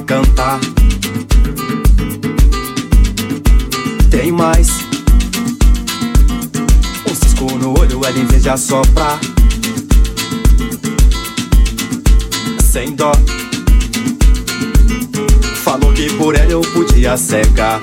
cantar. Tem mais um cisco no olho, ela em vez de assoprar. Sem dó Falou que por ela eu podia cegar.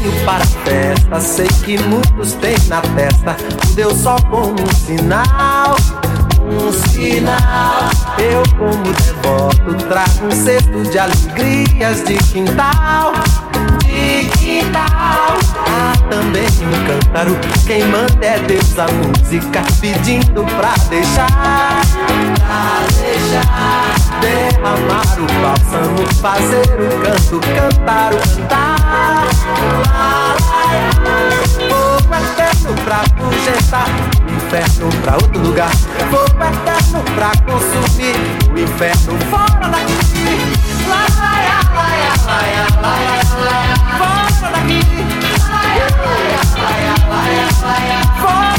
Venho dessa sei que muitos têm na testa. O Deus só como um sinal um sinal. Eu, como devoto, trago um cesto de alegrias de quintal. De quintal. Há também um cântaro. Quem manda é Deus a música, pedindo pra deixar. Pra deixar. Derramar o bálsamo, fazer o canto, cantar o cantar. Lá. Fogo eterno pra afugentar inferno pra outro lugar. Fogo eterno pra consumir o inferno fora daqui. Fora daqui. Lá, lá, lá, lá, lá, fora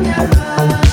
never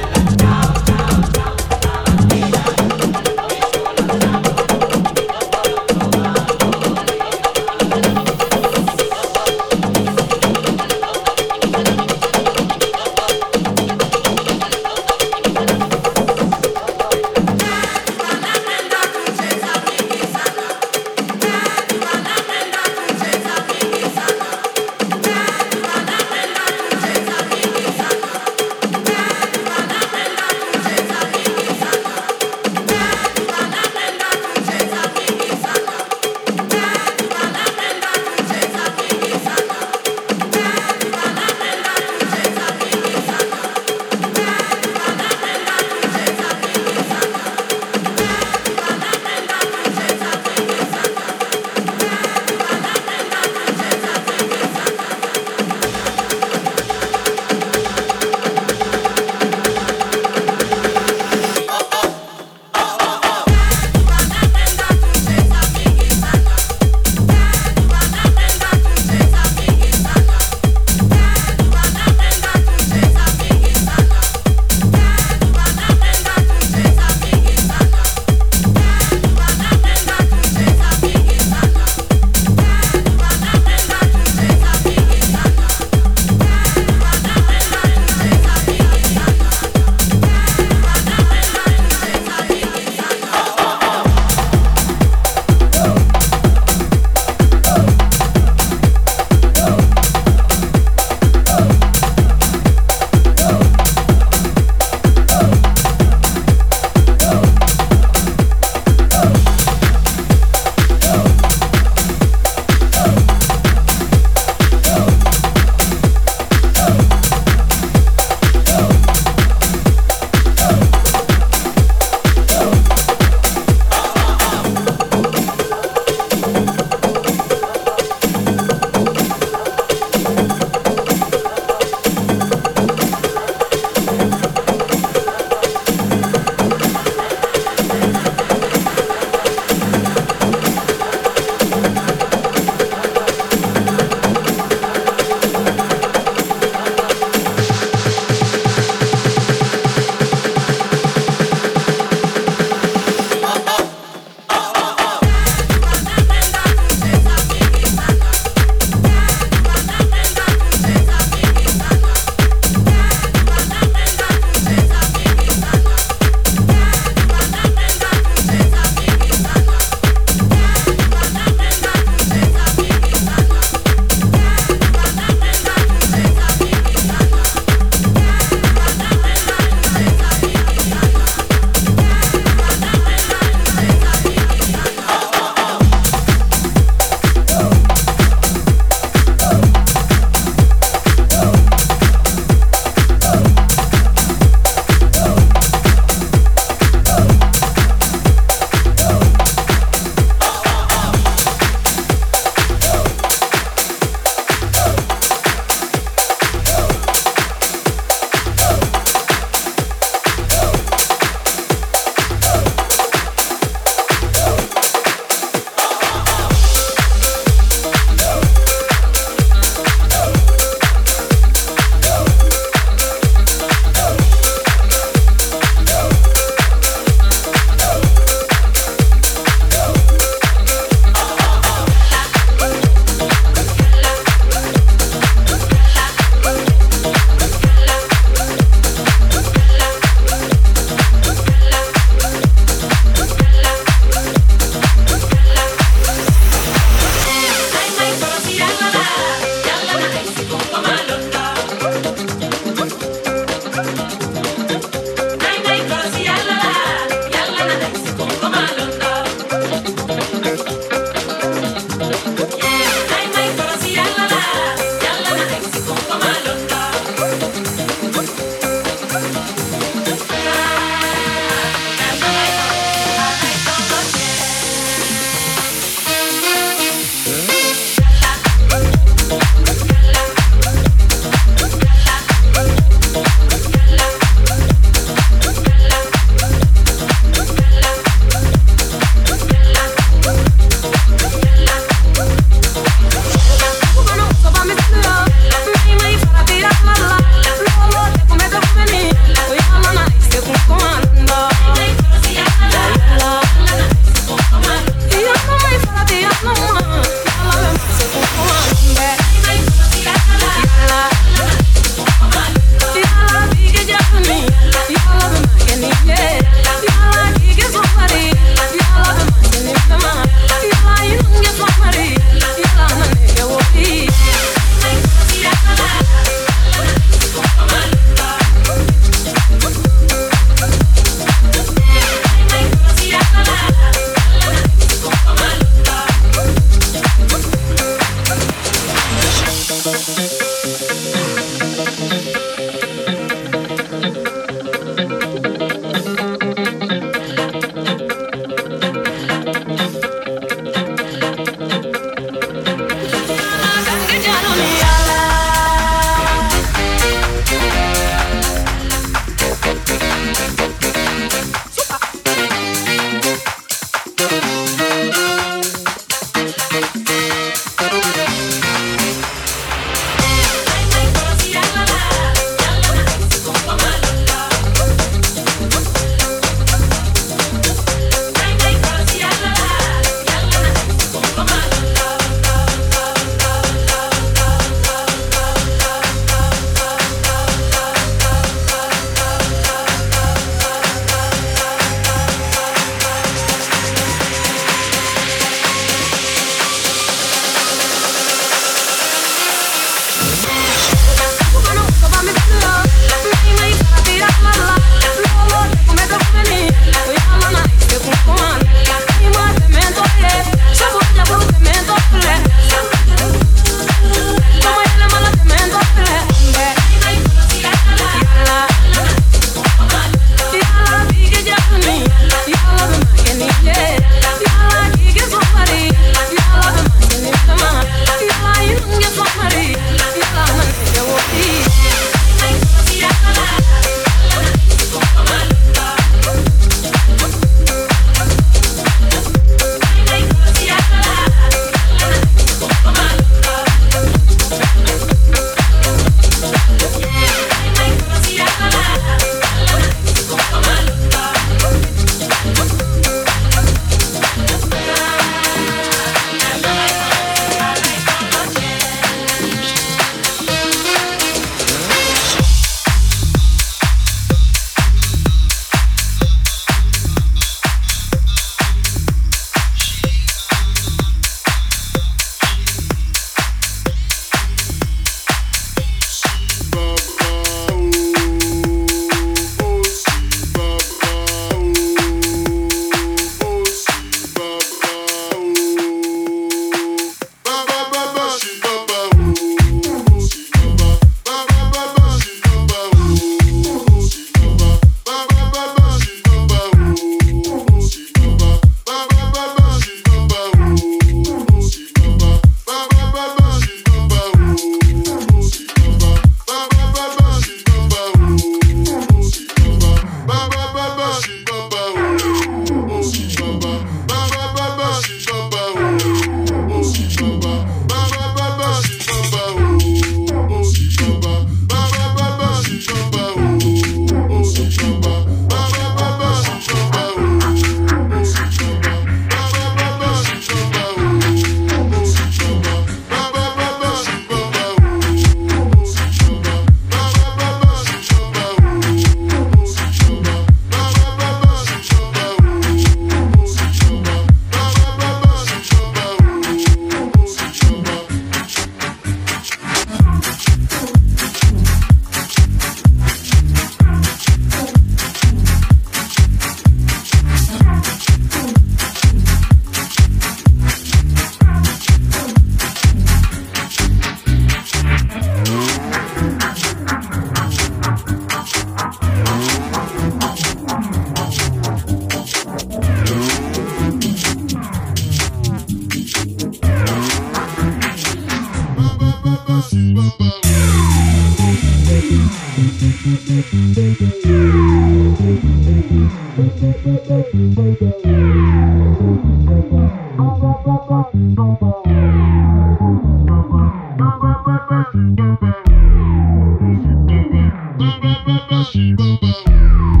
She won't